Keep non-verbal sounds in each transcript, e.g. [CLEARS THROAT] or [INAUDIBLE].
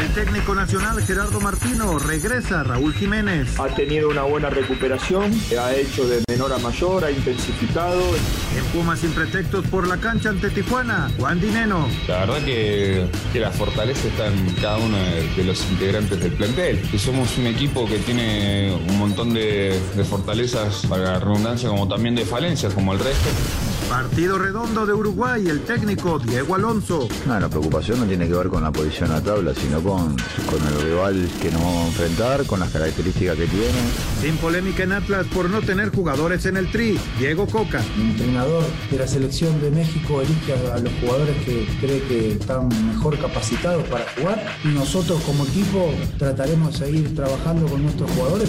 El técnico nacional Gerardo Martino regresa. Raúl Jiménez. Ha tenido una buena recuperación, ha hecho de menor a mayor, ha intensificado. En Pumas sin pretextos por la cancha ante Tijuana. Juan Dineno. La verdad que, que la fortaleza está en cada uno de los integrantes del plantel. Que somos un equipo que tiene un montón de, de fortalezas, para la redundancia, como también de falencias, como el resto. Partido redondo de Uruguay, el técnico Diego Alonso. No, la preocupación no tiene que ver con la posición a tabla, sino con, con el rival que nos vamos a enfrentar, con las características que tiene. Sin polémica en Atlas por no tener jugadores en el tri, Diego Coca. El entrenador de la selección de México elige a los jugadores que cree que están mejor capacitados para jugar y nosotros como equipo trataremos de seguir trabajando con nuestros jugadores.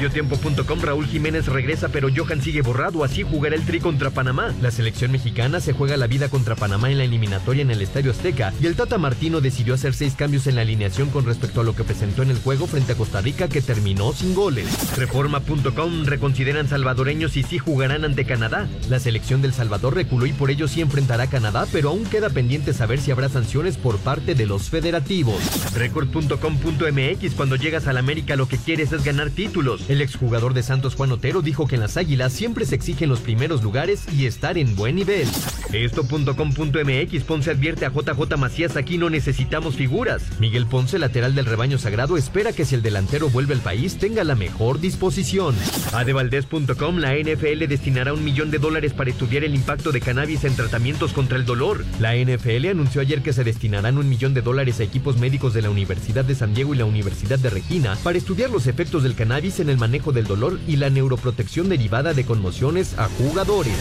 Mediotiempo.com Raúl Jiménez regresa, pero Johan sigue borrado, así jugará el Tri contra Panamá. La selección mexicana se juega la vida contra Panamá en la eliminatoria en el Estadio Azteca y el Tata Martino decidió hacer seis cambios en la alineación con respecto a lo que presentó en el juego frente a Costa Rica que terminó sin goles. Reforma.com reconsideran salvadoreños y sí jugarán ante Canadá. La selección del Salvador reculó y por ello sí enfrentará a Canadá, pero aún queda pendiente saber si habrá sanciones por parte de los federativos. Record.com.mx cuando llegas al América lo que quieres es ganar títulos. El exjugador de Santos Juan Otero dijo que en las Águilas siempre se exigen los primeros lugares y estar en buen nivel. Esto.com.mx Ponce advierte a JJ Macías aquí no necesitamos figuras. Miguel Ponce, lateral del rebaño sagrado, espera que si el delantero vuelve al país tenga la mejor disposición. Adevaldez.com La NFL destinará un millón de dólares para estudiar el impacto de cannabis en tratamientos contra el dolor. La NFL anunció ayer que se destinarán un millón de dólares a equipos médicos de la Universidad de San Diego y la Universidad de Regina para estudiar los efectos del cannabis en el manejo del dolor y la neuroprotección derivada de conmociones a jugadores.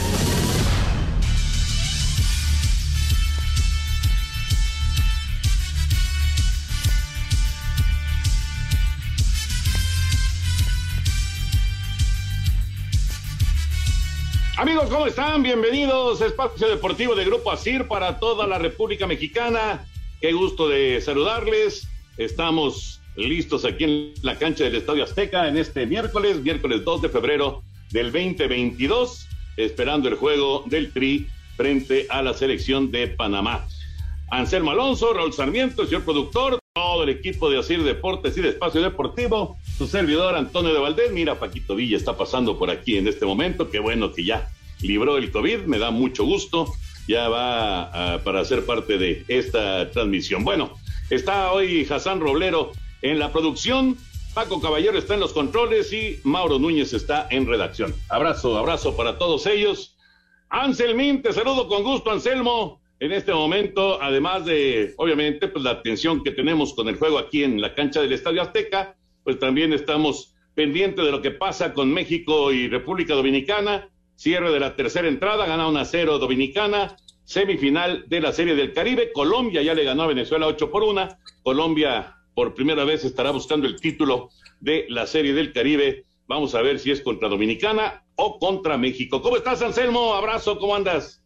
Amigos, ¿cómo están? Bienvenidos a Espacio Deportivo de Grupo ASIR para toda la República Mexicana. Qué gusto de saludarles. Estamos listos aquí en la cancha del Estadio Azteca en este miércoles, miércoles 2 de febrero del 2022, esperando el juego del Tri frente a la selección de Panamá. Anselmo Alonso, Raúl Sarmiento, el señor productor, todo el equipo de Asir Deportes y de Espacio Deportivo, su servidor Antonio de Valdés. Mira, Paquito Villa está pasando por aquí en este momento. Qué bueno que ya libró el COVID, me da mucho gusto. Ya va para ser parte de esta transmisión. Bueno, está hoy Hassan Roblero en la producción. Paco Caballero está en los controles y Mauro Núñez está en redacción. Abrazo, abrazo para todos ellos. Anselmín, te saludo con gusto, Anselmo. En este momento, además de, obviamente, pues la atención que tenemos con el juego aquí en la cancha del Estadio Azteca, pues también estamos pendientes de lo que pasa con México y República Dominicana. Cierre de la tercera entrada, gana una cero Dominicana. Semifinal de la Serie del Caribe. Colombia ya le ganó a Venezuela 8 por 1. Colombia por primera vez estará buscando el título de la Serie del Caribe. Vamos a ver si es contra Dominicana o contra México. ¿Cómo estás, Anselmo? Abrazo, ¿cómo andas?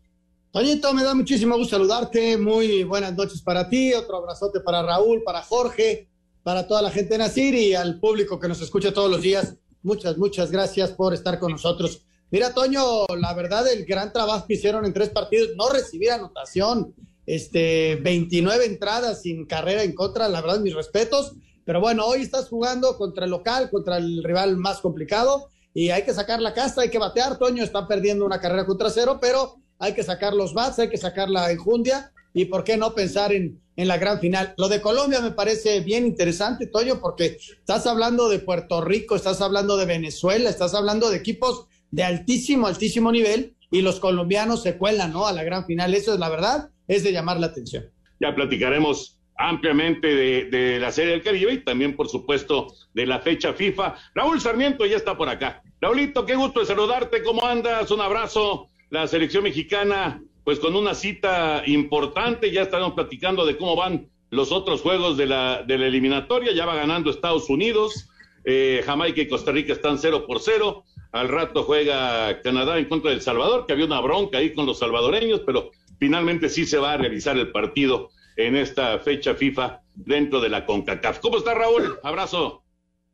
Toñito, me da muchísimo gusto saludarte. Muy buenas noches para ti. Otro abrazote para Raúl, para Jorge, para toda la gente de Nacir y al público que nos escucha todos los días. Muchas, muchas gracias por estar con nosotros. Mira, Toño, la verdad, el gran trabajo que hicieron en tres partidos, no recibir anotación, este, 29 entradas sin carrera en contra, la verdad, mis respetos. Pero bueno, hoy estás jugando contra el local, contra el rival más complicado y hay que sacar la casta, hay que batear. Toño está perdiendo una carrera contra cero, pero hay que sacar los bats, hay que sacar la enjundia y por qué no pensar en, en la gran final. Lo de Colombia me parece bien interesante, Toño, porque estás hablando de Puerto Rico, estás hablando de Venezuela, estás hablando de equipos de altísimo, altísimo nivel y los colombianos se cuelan, ¿no? A la gran final. Eso es la verdad, es de llamar la atención. Ya platicaremos ampliamente de, la Serie del Caribe y también, por supuesto, de la fecha FIFA. Raúl Sarmiento ya está por acá. Raulito, qué gusto de saludarte. ¿Cómo andas? Un abrazo. La selección mexicana, pues con una cita importante. Ya estaremos platicando de cómo van los otros juegos de la, de la eliminatoria. Ya va ganando Estados Unidos. Eh, Jamaica y Costa Rica están cero por cero. Al rato juega Canadá en contra del Salvador, que había una bronca ahí con los salvadoreños, pero finalmente sí se va a realizar el partido en esta fecha FIFA dentro de la CONCACAF. ¿Cómo está Raúl? Abrazo.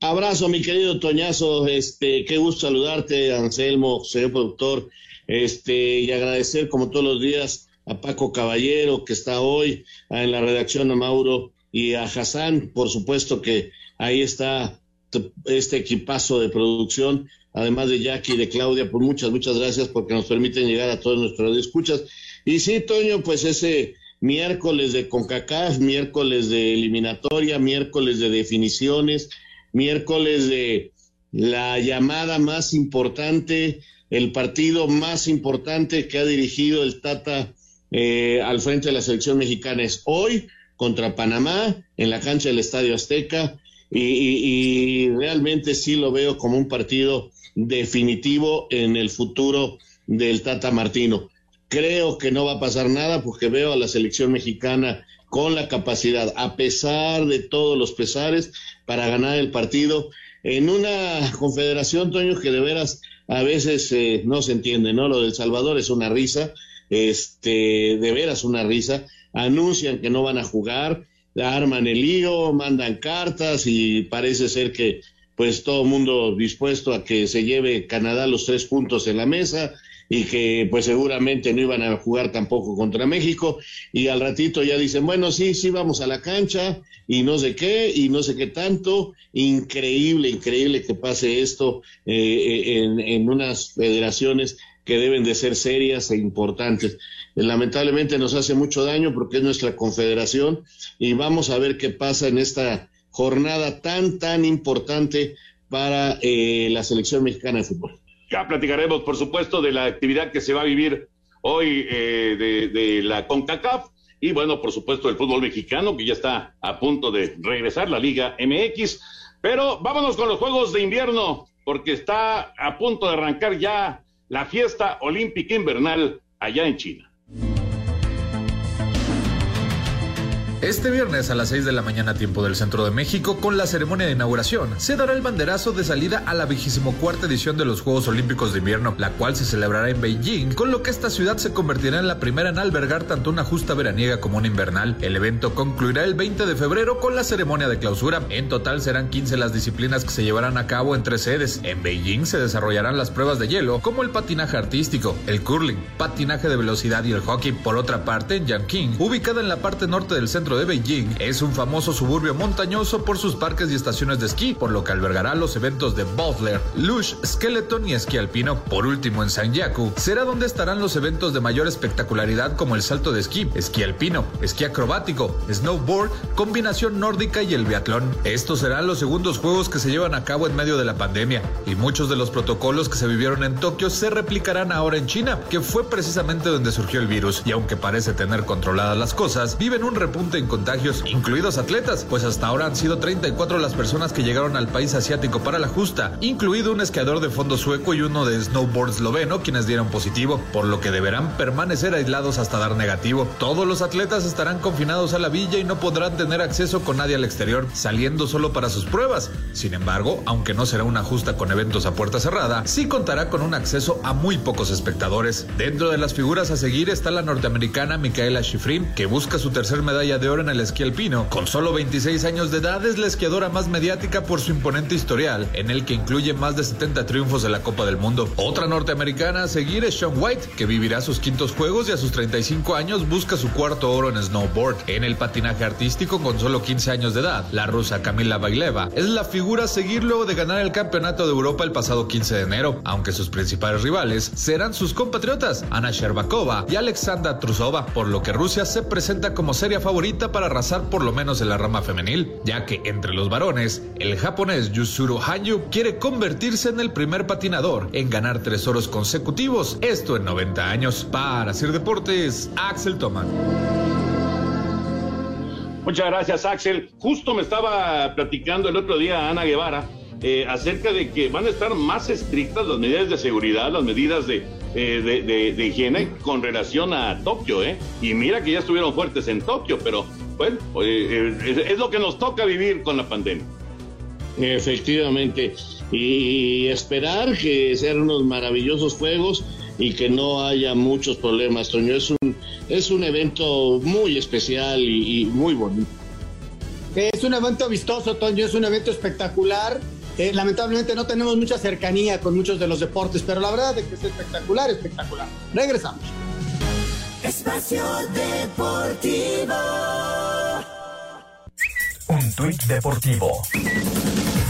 Abrazo, mi querido Toñazo, este, qué gusto saludarte, Anselmo, señor productor, este, y agradecer como todos los días a Paco Caballero, que está hoy en la redacción, a Mauro y a Hassan, por supuesto que ahí está este equipazo de producción, además de Jackie y de Claudia, pues muchas, muchas gracias porque nos permiten llegar a todos nuestros escuchas. Y sí, Toño, pues ese miércoles de CONCACAF, miércoles de eliminatoria, miércoles de definiciones, miércoles de la llamada más importante, el partido más importante que ha dirigido el Tata eh, al frente de la selección mexicana es hoy contra Panamá en la cancha del Estadio Azteca y, realmente sí lo veo como un partido definitivo en el futuro del Tata Martino. Creo que no va a pasar nada porque veo a la selección mexicana con la capacidad, a pesar de todos los pesares, para ganar el partido en una confederación, Toño, que de veras a veces eh, no se entiende, ¿no? Lo del Salvador es una risa, este, de veras una risa. Anuncian que no van a jugar, arman el lío, mandan cartas y parece ser que pues todo mundo dispuesto a que se lleve Canadá los tres puntos en la mesa y que pues seguramente no iban a jugar tampoco contra México y al ratito ya dicen, bueno, sí, sí, vamos a la cancha y no sé qué y no sé qué tanto. Increíble, increíble que pase esto eh, en, en unas federaciones que deben de ser serias e importantes. Lamentablemente nos hace mucho daño porque es nuestra confederación y vamos a ver qué pasa en esta jornada tan, tan importante para eh, la selección mexicana de fútbol. Ya platicaremos, por supuesto, de la actividad que se va a vivir hoy eh, de, de, la CONCACAF y, bueno, por supuesto, el fútbol mexicano, que ya está a punto de regresar, la Liga MX. Pero vámonos con los Juegos de Invierno, porque está a punto de arrancar ya la fiesta olímpica invernal allá en China. Este viernes a las 6 de la mañana tiempo del centro de México con la ceremonia de inauguración se dará el banderazo de salida a la vigésimo cuarta edición de los Juegos Olímpicos de Invierno, la cual se celebrará en Beijing, con lo que esta ciudad se convertirá en la primera en albergar tanto una justa veraniega como una invernal. El evento concluirá el 20 de febrero con la ceremonia de clausura. En total serán 15 las disciplinas que se llevarán a cabo en tres sedes. En Beijing se desarrollarán las pruebas de hielo como el patinaje artístico, el curling, patinaje de velocidad y el hockey. Por otra parte, en Yanqing, ubicada en la parte norte del centro de Beijing es un famoso suburbio montañoso por sus parques y estaciones de esquí, por lo que albergará los eventos de Bowler, Lush, Skeleton y esquí alpino. Por último, en Sanyaku será donde estarán los eventos de mayor espectacularidad como el salto de esquí, esquí alpino, esquí acrobático, snowboard, combinación nórdica y el biatlón. Estos serán los segundos juegos que se llevan a cabo en medio de la pandemia y muchos de los protocolos que se vivieron en Tokio se replicarán ahora en China, que fue precisamente donde surgió el virus y aunque parece tener controladas las cosas, viven un repunte en contagios incluidos atletas, pues hasta ahora han sido 34 las personas que llegaron al país asiático para la justa, incluido un esquiador de fondo sueco y uno de snowboard esloveno, quienes dieron positivo, por lo que deberán permanecer aislados hasta dar negativo. Todos los atletas estarán confinados a la villa y no podrán tener acceso con nadie al exterior, saliendo solo para sus pruebas. Sin embargo, aunque no será una justa con eventos a puerta cerrada, sí contará con un acceso a muy pocos espectadores. Dentro de las figuras a seguir está la norteamericana Micaela Schifrin, que busca su tercer medalla de en el esquí alpino. Con solo 26 años de edad es la esquiadora más mediática por su imponente historial, en el que incluye más de 70 triunfos de la Copa del Mundo. Otra norteamericana a seguir es Sean White, que vivirá sus quintos juegos y a sus 35 años busca su cuarto oro en snowboard. En el patinaje artístico con solo 15 años de edad, la rusa Camila Baileva es la figura a seguir luego de ganar el Campeonato de Europa el pasado 15 de enero, aunque sus principales rivales serán sus compatriotas Ana Sherbakova y Alexandra Trusova, por lo que Rusia se presenta como seria favorita para arrasar por lo menos en la rama femenil, ya que entre los varones, el japonés Yusuru Hanyu quiere convertirse en el primer patinador en ganar tres oros consecutivos, esto en 90 años. Para Sir Deportes, Axel Toman. Muchas gracias, Axel. Justo me estaba platicando el otro día Ana Guevara eh, acerca de que van a estar más estrictas las medidas de seguridad, las medidas de, eh, de, higiene con relación a Tokio, ¿eh? Y mira que ya estuvieron fuertes en Tokio, pero bueno, eh, es lo que nos toca vivir con la pandemia. Efectivamente, y esperar que sean unos maravillosos juegos y que no haya muchos problemas, Toño. Es un, es un evento muy especial y, y muy bonito. Es un evento vistoso, Toño, es un evento espectacular eh, lamentablemente no tenemos mucha cercanía con muchos de los deportes, pero la verdad es que es espectacular, espectacular. Regresamos. Espacio Deportivo. Un tuit deportivo.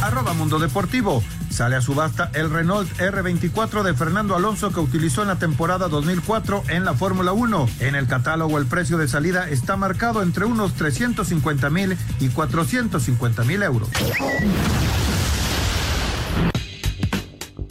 Arroba Mundo Deportivo. Sale a subasta el Renault R24 de Fernando Alonso que utilizó en la temporada 2004 en la Fórmula 1. En el catálogo el precio de salida está marcado entre unos 350 mil y 450 mil euros.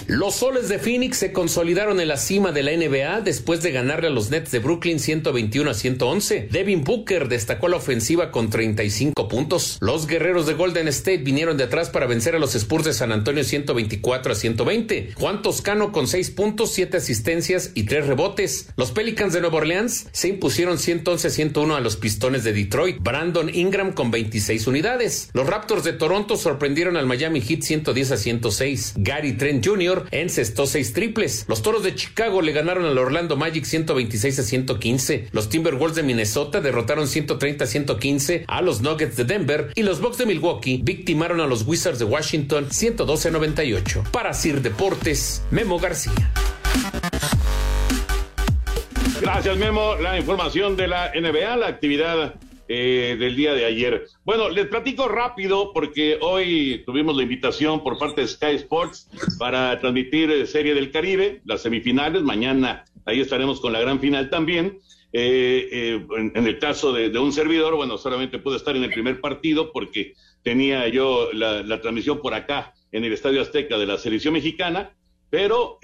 Los soles de Phoenix se consolidaron en la cima de la NBA después de ganarle a los Nets de Brooklyn 121 a 111. Devin Booker destacó la ofensiva con 35 puntos. Los guerreros de Golden State vinieron de atrás para vencer a los Spurs de San Antonio 124 a 120. Juan Toscano con 6 puntos, 7 asistencias y 3 rebotes. Los Pelicans de Nueva Orleans se impusieron 111 a 101 a los Pistones de Detroit. Brandon Ingram con 26 unidades. Los Raptors de Toronto sorprendieron al Miami Heat 110 a 106. Gary Trent Jr encestó seis triples. Los Toros de Chicago le ganaron al Orlando Magic 126 a 115. Los Timberwolves de Minnesota derrotaron 130 a 115 a los Nuggets de Denver y los Bucks de Milwaukee victimaron a los Wizards de Washington 112 a 98. Para Sir Deportes, Memo García. Gracias, Memo. La información de la NBA, la actividad eh, del día de ayer. Bueno, les platico rápido porque hoy tuvimos la invitación por parte de Sky Sports para transmitir eh, Serie del Caribe, las semifinales. Mañana ahí estaremos con la gran final también. Eh, en, el caso de, un servidor, bueno, solamente pude estar en el primer partido porque tenía yo la, transmisión por acá en el Estadio Azteca de la selección mexicana, pero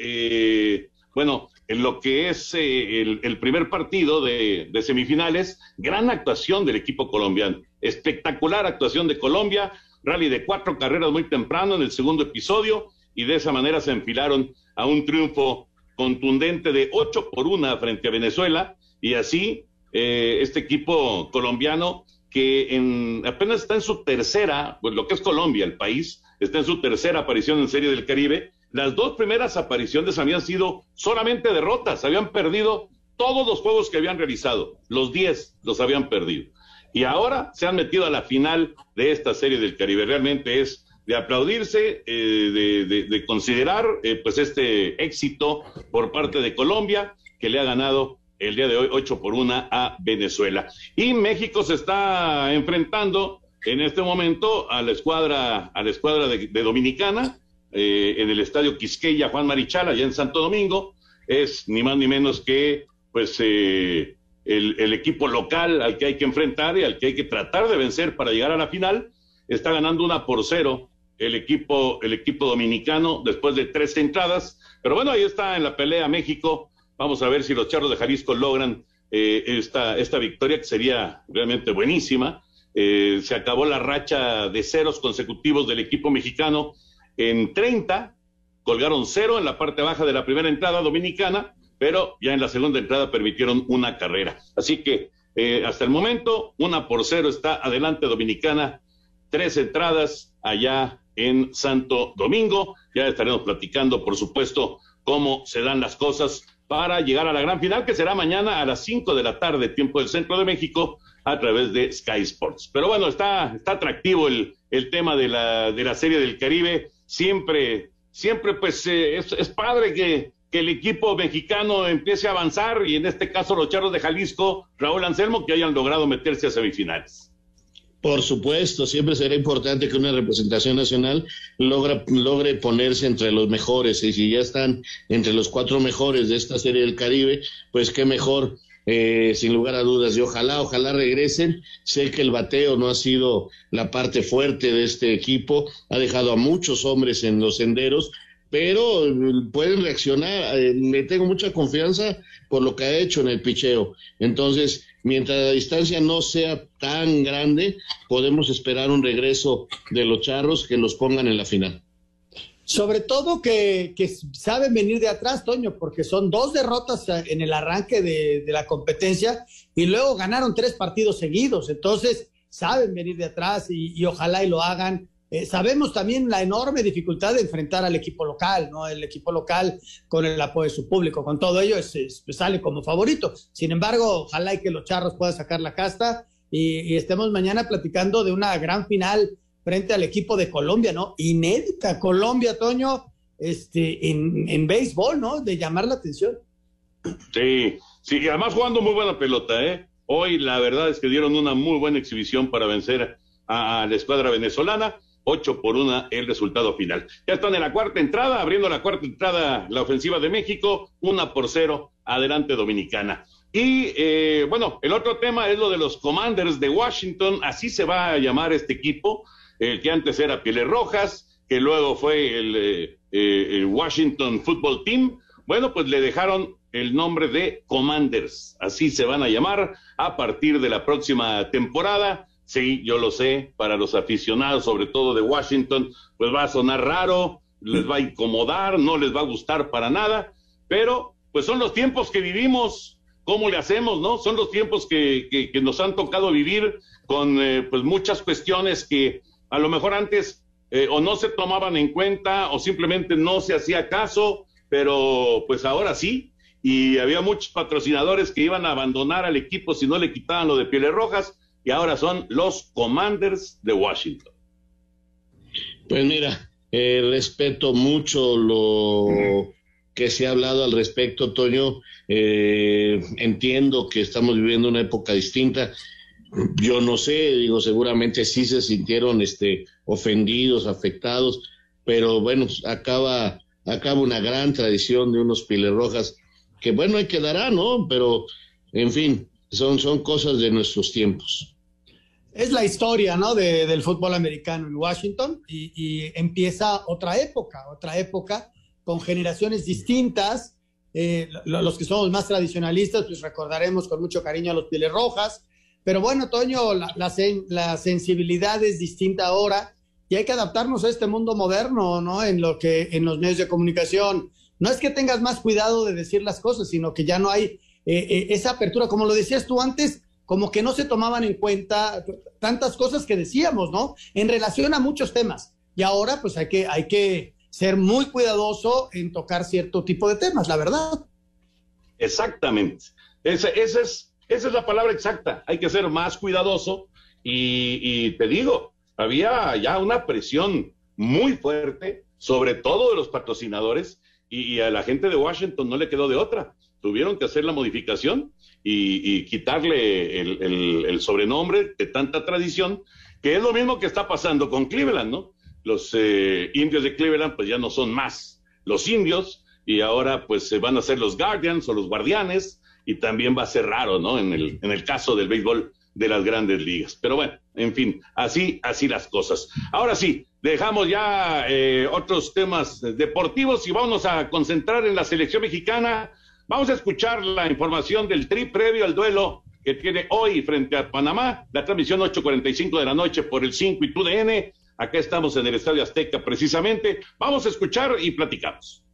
bueno, en lo que es eh, el, primer partido de, semifinales, gran actuación del equipo colombiano, espectacular actuación de Colombia, rally de cuatro carreras muy temprano en el segundo episodio. Y de esa manera se enfilaron a un triunfo contundente de ocho por una frente a Venezuela. Y así eh, este equipo colombiano que en, apenas está en su tercera, pues lo que es Colombia, el país, está en su tercera aparición en Serie del Caribe las dos primeras apariciones habían sido solamente derrotas, habían perdido todos los juegos que habían realizado, los 10 los habían perdido. Y ahora se han metido a la final de esta serie del Caribe. Realmente es de aplaudirse, eh, de, considerar eh, pues este éxito por parte de Colombia, que le ha ganado el día de hoy 8 por 1 a Venezuela. Y México se está enfrentando en este momento a la escuadra, a la escuadra de Dominicana, eh, en el estadio Quisqueya Juan Marichal, allá en Santo Domingo, es ni más ni menos que pues eh, el, equipo local al que hay que enfrentar y al que hay que tratar de vencer para llegar a la final. Está ganando una por cero el equipo, el equipo dominicano después de tres entradas. Pero bueno, ahí está en la pelea México. Vamos a ver si los charros de Jalisco logran eh, esta, esta victoria, que sería realmente buenísima. se acabó la racha de ceros consecutivos del equipo mexicano en 30, colgaron cero en la parte baja de la primera entrada dominicana, pero ya en la segunda entrada permitieron una carrera. Así que eh, hasta el momento, una por cero está adelante Dominicana, tres entradas allá en Santo Domingo. Ya estaremos platicando, por supuesto, cómo se dan las cosas para llegar a la gran final, que será mañana a las cinco de la tarde, tiempo del centro de México, a través de Sky Sports. Pero bueno, está, está atractivo el, el tema de la, de la Serie del Caribe. Siempre, siempre pues eh, es, padre que, que el equipo mexicano empiece a avanzar y en este caso los Charros de Jalisco, Raúl Anselmo, que hayan logrado meterse a semifinales. Por supuesto, siempre será importante que una representación nacional logra, logre ponerse entre los mejores. Y si ya están entre los cuatro mejores de esta serie del Caribe, pues qué mejor, eh, sin lugar a dudas. Y ojalá, ojalá regresen. Sé que el bateo no ha sido la parte fuerte de este equipo, ha dejado a muchos hombres en los senderos, pero pueden reaccionar. Eh, le tengo mucha confianza por lo que ha hecho en el picheo. Entonces, mientras la distancia no sea tan grande, podemos esperar un regreso de los charros que los pongan en la final. Sobre todo que, saben venir de atrás, Toño, porque son dos derrotas en el arranque de, la competencia y luego ganaron tres partidos seguidos. Entonces, saben venir de atrás y, ojalá y lo hagan eh, sabemos también la enorme dificultad de enfrentar al equipo local, ¿no? El equipo local con el apoyo de su público, con todo ello es, es, sale como favorito. Sin embargo, ojalá y que los charros puedan sacar la casta y, y, estemos mañana platicando de una gran final frente al equipo de Colombia, ¿no? Inédita Colombia, Toño, este, en, en béisbol, ¿no? De llamar la atención. Sí, sí, y además jugando muy buena pelota, ¿eh? Hoy la verdad es que dieron una muy buena exhibición para vencer a, la escuadra venezolana 8 por 1 el resultado final. Ya están en la cuarta entrada, abriendo la cuarta entrada la ofensiva de México, 1 por 0, adelante Dominicana. Y eh, bueno, el otro tema es lo de los Commanders de Washington, así se va a llamar este equipo, el que antes era Pieles Rojas, que luego fue el, eh, el Washington Football Team. Bueno, pues le dejaron el nombre de Commanders, así se van a llamar a partir de la próxima temporada Sí, yo lo sé, para los aficionados, sobre todo de Washington, pues va a sonar raro, les va a incomodar, no les va a gustar para nada, pero pues son los tiempos que vivimos, ¿cómo le hacemos, no? Son los tiempos que, que, que nos han tocado vivir con eh, pues muchas cuestiones que a lo mejor antes eh, o no se tomaban en cuenta o simplemente no se hacía caso, pero pues ahora sí, y había muchos patrocinadores que iban a abandonar al equipo si no le quitaban lo de pieles rojas, y ahora son los Commanders de Washington. Pues mira, eh, respeto mucho lo que se ha hablado al respecto, Toño. Eh, entiendo que estamos viviendo una época distinta. Yo no sé, digo, seguramente sí se sintieron este, ofendidos, afectados, pero bueno, acaba, acaba una gran tradición de unos piles rojas que bueno, ahí quedará, ¿no? Pero, en fin, son, son cosas de nuestros tiempos es la historia ¿no? De, del fútbol americano en Washington y, empieza otra época, otra época con generaciones distintas. Eh, los que somos más tradicionalistas, pues recordaremos con mucho cariño a los Pieles Rojas. Pero bueno, Toño, la, la, sensibilidad es distinta ahora y hay que adaptarnos a este mundo moderno, ¿no? En lo que en los medios de comunicación. No es que tengas más cuidado de decir las cosas, sino que ya no hay eh, eh, esa apertura, como lo decías tú antes, como que no se tomaban en cuenta tantas cosas que decíamos, ¿no? En relación a muchos temas. Y ahora pues hay que, hay que ser muy cuidadoso en tocar cierto tipo de temas, la verdad. Exactamente. Esa, esa, es, esa es la palabra exacta. Hay que ser más cuidadoso y, te digo, había ya una presión muy fuerte, sobre todo de los patrocinadores, y, a la gente de Washington no le quedó de otra. Tuvieron que hacer la modificación y, quitarle el, sobrenombre de tanta tradición, que es lo mismo que está pasando con Cleveland, ¿no? Los eh, indios de Cleveland pues ya no son más los indios y ahora pues se van a ser los Guardians o los Guardianes y también va a ser raro, ¿no? En el, en el caso del béisbol de las grandes ligas. Pero bueno, en fin, así, así las cosas. Ahora sí, dejamos ya eh, otros temas deportivos y vamos a concentrar en la selección mexicana Vamos a escuchar la información del tri previo al duelo que tiene hoy frente a Panamá, la transmisión 8.45 de la noche por el 5 y TUDN. Acá estamos en el Estadio Azteca precisamente. Vamos a escuchar y platicamos.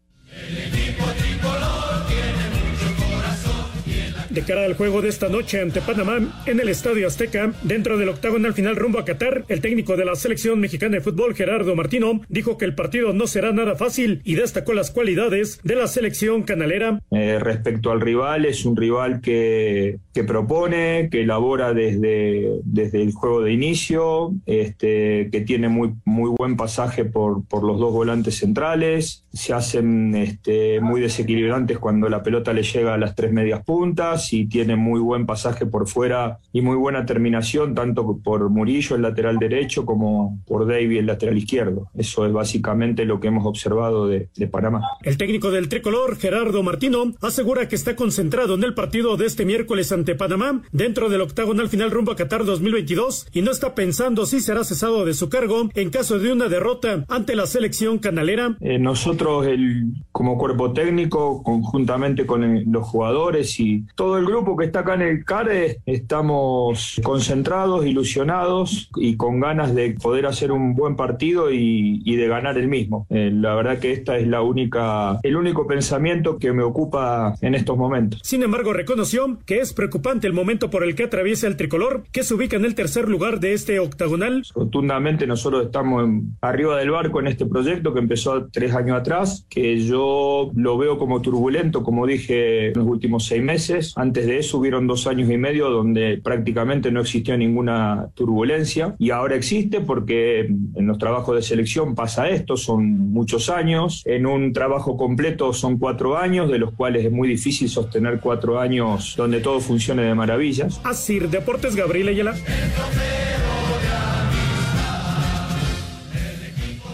De cara al juego de esta noche ante Panamá en el Estadio Azteca, dentro del octagonal final rumbo a Qatar, el técnico de la selección mexicana de fútbol, Gerardo Martino, dijo que el partido no será nada fácil y destacó las cualidades de la selección canalera. Eh, respecto al rival, es un rival que, que propone, que elabora desde, desde el juego de inicio, este, que tiene muy, muy buen pasaje por, por los dos volantes centrales, se hacen este, muy desequilibrantes cuando la pelota le llega a las tres medias puntas y tiene muy buen pasaje por fuera y muy buena terminación, tanto por Murillo, el lateral derecho, como por Davy, el lateral izquierdo. Eso es básicamente lo que hemos observado de, de Panamá. El técnico del tricolor, Gerardo Martino, asegura que está concentrado en el partido de este miércoles ante Panamá, dentro del octagonal final rumbo a Qatar 2022, y no está pensando si será cesado de su cargo en caso de una derrota ante la selección canalera. Eh, nosotros, el, como cuerpo técnico, conjuntamente con el, los jugadores y todo el grupo que está acá en el CARE, estamos concentrados, ilusionados y con ganas de poder hacer un buen partido y, y de ganar el mismo. Eh, la verdad que esta es la única, el único pensamiento que me ocupa en estos momentos. Sin embargo, reconoció que es preocupante el momento por el que atraviesa el tricolor, que se ubica en el tercer lugar de este octagonal. Rotundamente nosotros estamos en, arriba del barco en este proyecto que empezó tres años atrás, que yo lo veo como turbulento, como dije en los últimos seis meses. Antes de eso hubieron dos años y medio donde prácticamente no existió ninguna turbulencia y ahora existe porque en los trabajos de selección pasa esto, son muchos años, en un trabajo completo son cuatro años, de los cuales es muy difícil sostener cuatro años donde todo funcione de maravillas. Así, Deportes Gabriel Ayala.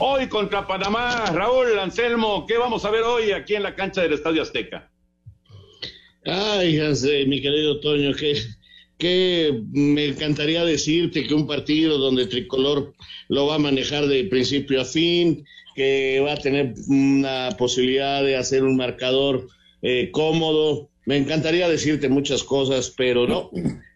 Hoy contra Panamá, Raúl Anselmo, ¿qué vamos a ver hoy aquí en la cancha del Estadio Azteca? Ay, mi querido Toño, que, que me encantaría decirte que un partido donde Tricolor lo va a manejar de principio a fin, que va a tener una posibilidad de hacer un marcador eh, cómodo. Me encantaría decirte muchas cosas, pero no,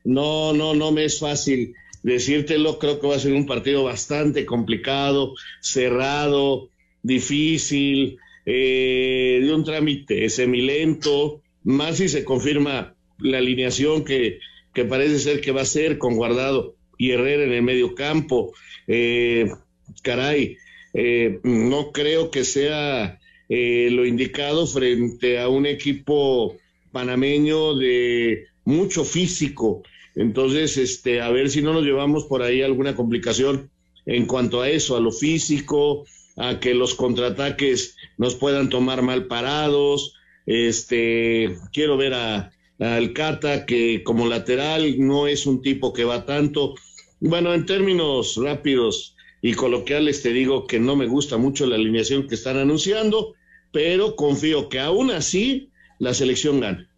no, no, no me es fácil decírtelo. Creo que va a ser un partido bastante complicado, cerrado, difícil, eh, de un trámite semilento, más si se confirma la alineación que, que parece ser que va a ser con Guardado y Herrera en el medio campo. Eh, caray, eh, no creo que sea eh, lo indicado frente a un equipo panameño de mucho físico. Entonces, este, a ver si no nos llevamos por ahí alguna complicación en cuanto a eso, a lo físico, a que los contraataques nos puedan tomar mal parados. Este, quiero ver a, a Alcata, que como lateral no es un tipo que va tanto. Bueno, en términos rápidos y coloquiales te digo que no me gusta mucho la alineación que están anunciando, pero confío que aún así la selección gana.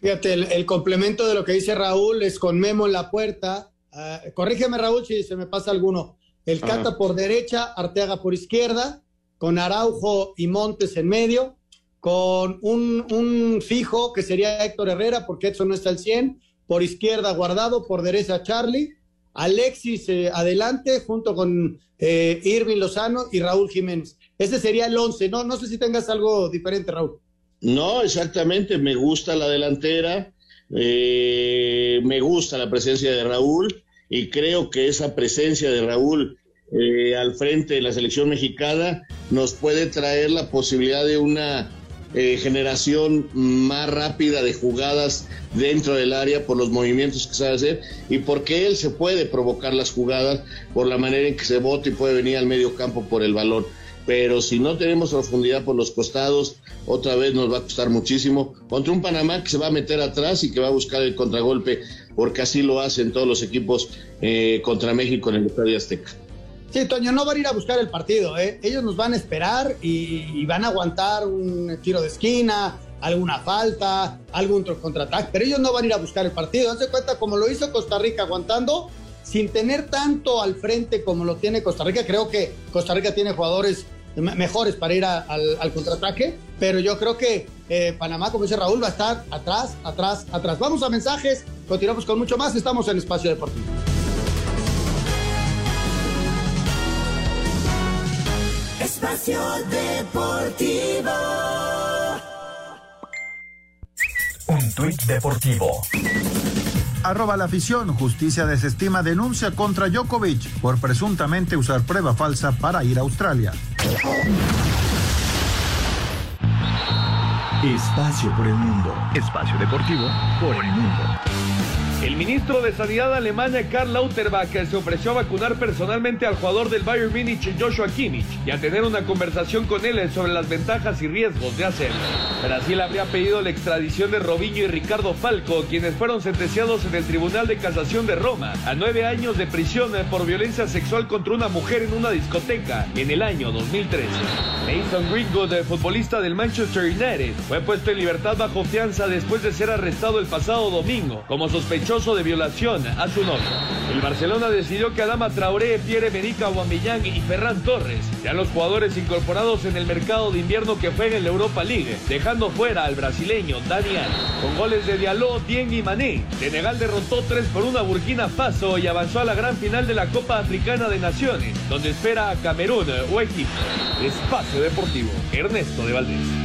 Fíjate, el, el, complemento de lo que dice Raúl es con Memo en la puerta. Uh, corrígeme, Raúl, si se me pasa alguno. El Ajá. Cata por derecha, Arteaga por izquierda, con Araujo y Montes en medio, con un, fijo que sería Héctor Herrera, porque Edson no está al 100, por izquierda Guardado, por derecha Charlie, Alexis eh, adelante, junto con eh, Irving Lozano y Raúl Jiménez. Ese sería el 11, ¿no? No sé si tengas algo diferente, Raúl. No, exactamente, me gusta la delantera, eh, me gusta la presencia de Raúl y creo que esa presencia de Raúl eh, al frente de la selección mexicana nos puede traer la posibilidad de una eh, generación más rápida de jugadas dentro del área por los movimientos que sabe hacer y porque él se puede provocar las jugadas por la manera en que se bota y puede venir al medio campo por el balón pero si no tenemos profundidad por los costados, otra vez nos va a costar muchísimo. Contra un Panamá que se va a meter atrás y que va a buscar el contragolpe, porque así lo hacen todos los equipos eh, contra México en el Estadio Azteca. Sí, Toño, no van a ir a buscar el partido, ¿eh? ellos nos van a esperar y, van a aguantar un tiro de esquina, alguna falta, algún contraataque, pero ellos no van a ir a buscar el partido. Dense cuenta, como lo hizo Costa Rica aguantando, sin tener tanto al frente como lo tiene Costa Rica, creo que Costa Rica tiene jugadores mejores para ir al, contraataque, pero yo creo que eh, Panamá, como dice Raúl, va a estar atrás, atrás, atrás. Vamos a mensajes, continuamos con mucho más, estamos en Espacio Deportivo. Espacio Deportivo. Un tuit deportivo. Arroba la afición. Justicia desestima denuncia contra Djokovic por presuntamente usar prueba falsa para ir a Australia. Espacio por el mundo. Espacio deportivo por el mundo. El ministro de Sanidad alemana Karl Lauterbach se ofreció a vacunar personalmente al jugador del Bayern Múnich Joshua Kimmich y a tener una conversación con él sobre las ventajas y riesgos de hacerlo. Brasil habría pedido la extradición de Robinho y Ricardo Falco, quienes fueron sentenciados en el Tribunal de Casación de Roma a nueve años de prisión por violencia sexual contra una mujer en una discoteca en el año 2013. Mason Greenwood, futbolista del Manchester United, fue puesto en libertad bajo fianza después de ser arrestado el pasado domingo como sospechoso de violación a su novio. El Barcelona decidió que Adama Traoré, Pierre-Emerick Aubameyang y Ferran Torres sean los jugadores incorporados en el mercado de invierno que fue en la Europa League, dejando fuera al brasileño Dani Alves. Con goles de Diallo, Dieng y Mané, Senegal derrotó 3 por 1 a Burkina Faso y avanzó a la gran final de la Copa Africana de Naciones, donde espera a Camerún o Egipto. Espacio Deportivo, Ernesto de Valdés.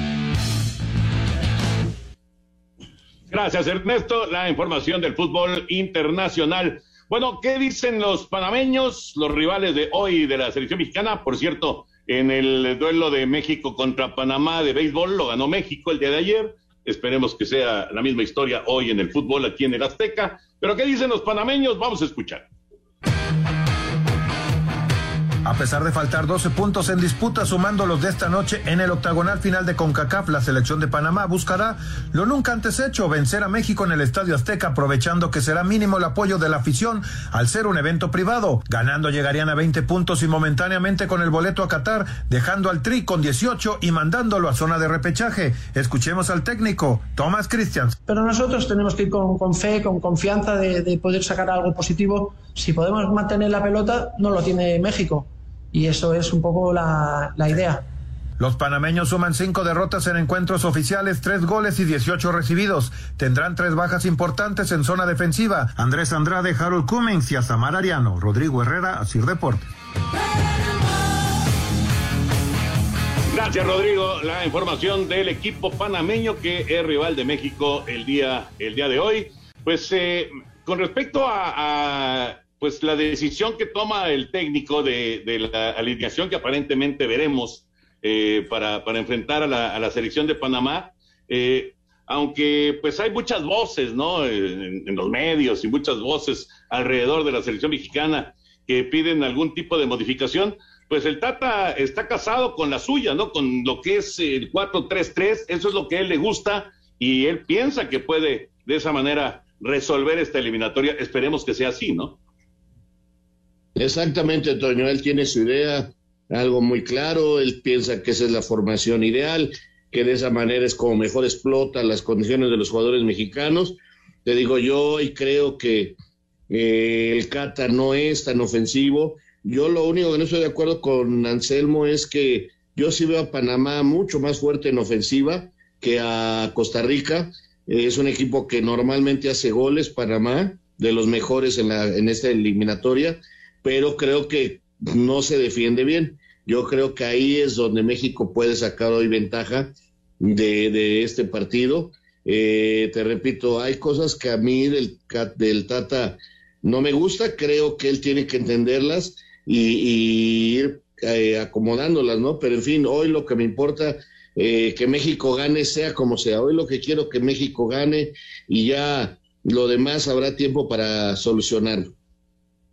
Gracias, Ernesto. La información del fútbol internacional. Bueno, ¿qué dicen los panameños, los rivales de hoy de la selección mexicana? Por cierto, en el duelo de México contra Panamá de béisbol lo ganó México el día de ayer. Esperemos que sea la misma historia hoy en el fútbol aquí en el Azteca. Pero ¿qué dicen los panameños? Vamos a escuchar. A pesar de faltar 12 puntos en disputa, sumando los de esta noche en el octagonal final de CONCACAF, la selección de Panamá buscará lo nunca antes hecho, vencer a México en el Estadio Azteca, aprovechando que será mínimo el apoyo de la afición al ser un evento privado. Ganando llegarían a 20 puntos y momentáneamente con el boleto a Qatar, dejando al Tri con 18 y mandándolo a zona de repechaje. Escuchemos al técnico, Thomas Christians. Pero nosotros tenemos que ir con, fe, con confianza de, de poder sacar algo positivo. Si podemos mantener la pelota, no lo tiene México y eso es un poco la, idea. Los panameños suman cinco derrotas en encuentros oficiales, tres goles y 18 recibidos. Tendrán tres bajas importantes en zona defensiva. Andrés Andrade, Harold Cummings y Azamar Ariano. Rodrigo Herrera, Asir Deportes. Gracias, Rodrigo. La información del equipo panameño que es rival de México el día, el día de hoy. Pues eh, con respecto a pues la decisión que toma el técnico de, la alineación que aparentemente veremos eh, para, enfrentar a la, selección de Panamá, eh, aunque pues hay muchas voces, ¿no? En, los medios y muchas voces alrededor de la selección mexicana que piden algún tipo de modificación, pues el Tata está casado con la suya, ¿no? Con lo que es el 4-3-3, eso es lo que a él le gusta y él piensa que puede de esa manera resolver esta eliminatoria. Esperemos que sea así, ¿no? Exactamente, Toño, él tiene su idea, algo muy claro, él piensa que esa es la formación ideal, que de esa manera es como mejor explota las condiciones de los jugadores mexicanos. Te digo yo y creo que eh, el Cata no es tan ofensivo. Yo lo único que no estoy de acuerdo con Anselmo es que yo sí veo a Panamá mucho más fuerte en ofensiva que a Costa Rica. Es un equipo que normalmente hace goles, Panamá, de los mejores en, la, en esta eliminatoria pero creo que no se defiende bien. Yo creo que ahí es donde México puede sacar hoy ventaja de, este partido. Eh, te repito, hay cosas que a mí del, del Tata no me gusta, creo que él tiene que entenderlas y, ir eh, acomodándolas, ¿no? Pero en fin, hoy lo que me importa eh, que México gane, sea como sea. Hoy lo que quiero que México gane y ya lo demás habrá tiempo para solucionarlo.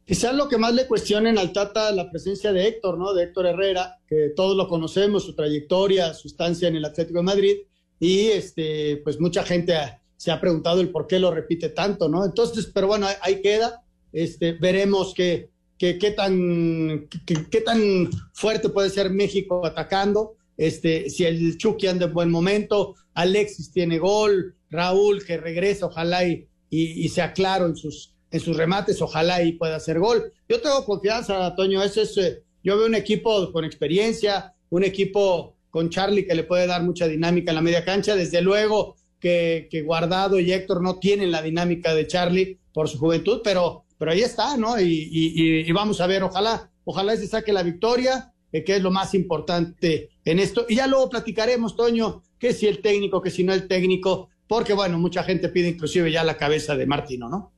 Quizás lo que más le cuestionen al Tata la presencia de Héctor, ¿no? De Héctor Herrera, que todos lo conocemos, su trayectoria, su estancia en el Atlético de Madrid, y este, pues mucha gente se ha preguntado el por qué lo repite tanto, ¿no? Entonces, pero bueno, ahí queda. Este, veremos qué, qué, tan, qué, tan fuerte puede ser México atacando. Este, si el Chucky anda en buen momento, Alexis tiene gol, Raúl que regresa, ojalá y, y, sea claro en sus en sus remates, ojalá y pueda hacer gol. Yo tengo confianza, Toño, ese es, eh, yo veo un equipo con experiencia, un equipo con Charlie que le puede dar mucha dinámica en la media cancha, desde luego que, que Guardado y Héctor no tienen la dinámica de Charlie por su juventud, pero, pero ahí está, ¿no? Y, y, vamos a ver, ojalá, ojalá se saque la victoria, eh, que es lo más importante en esto. Y ya luego platicaremos, Toño, que si el técnico, que si no el técnico, porque bueno, mucha gente pide inclusive ya la cabeza de Martino, ¿no?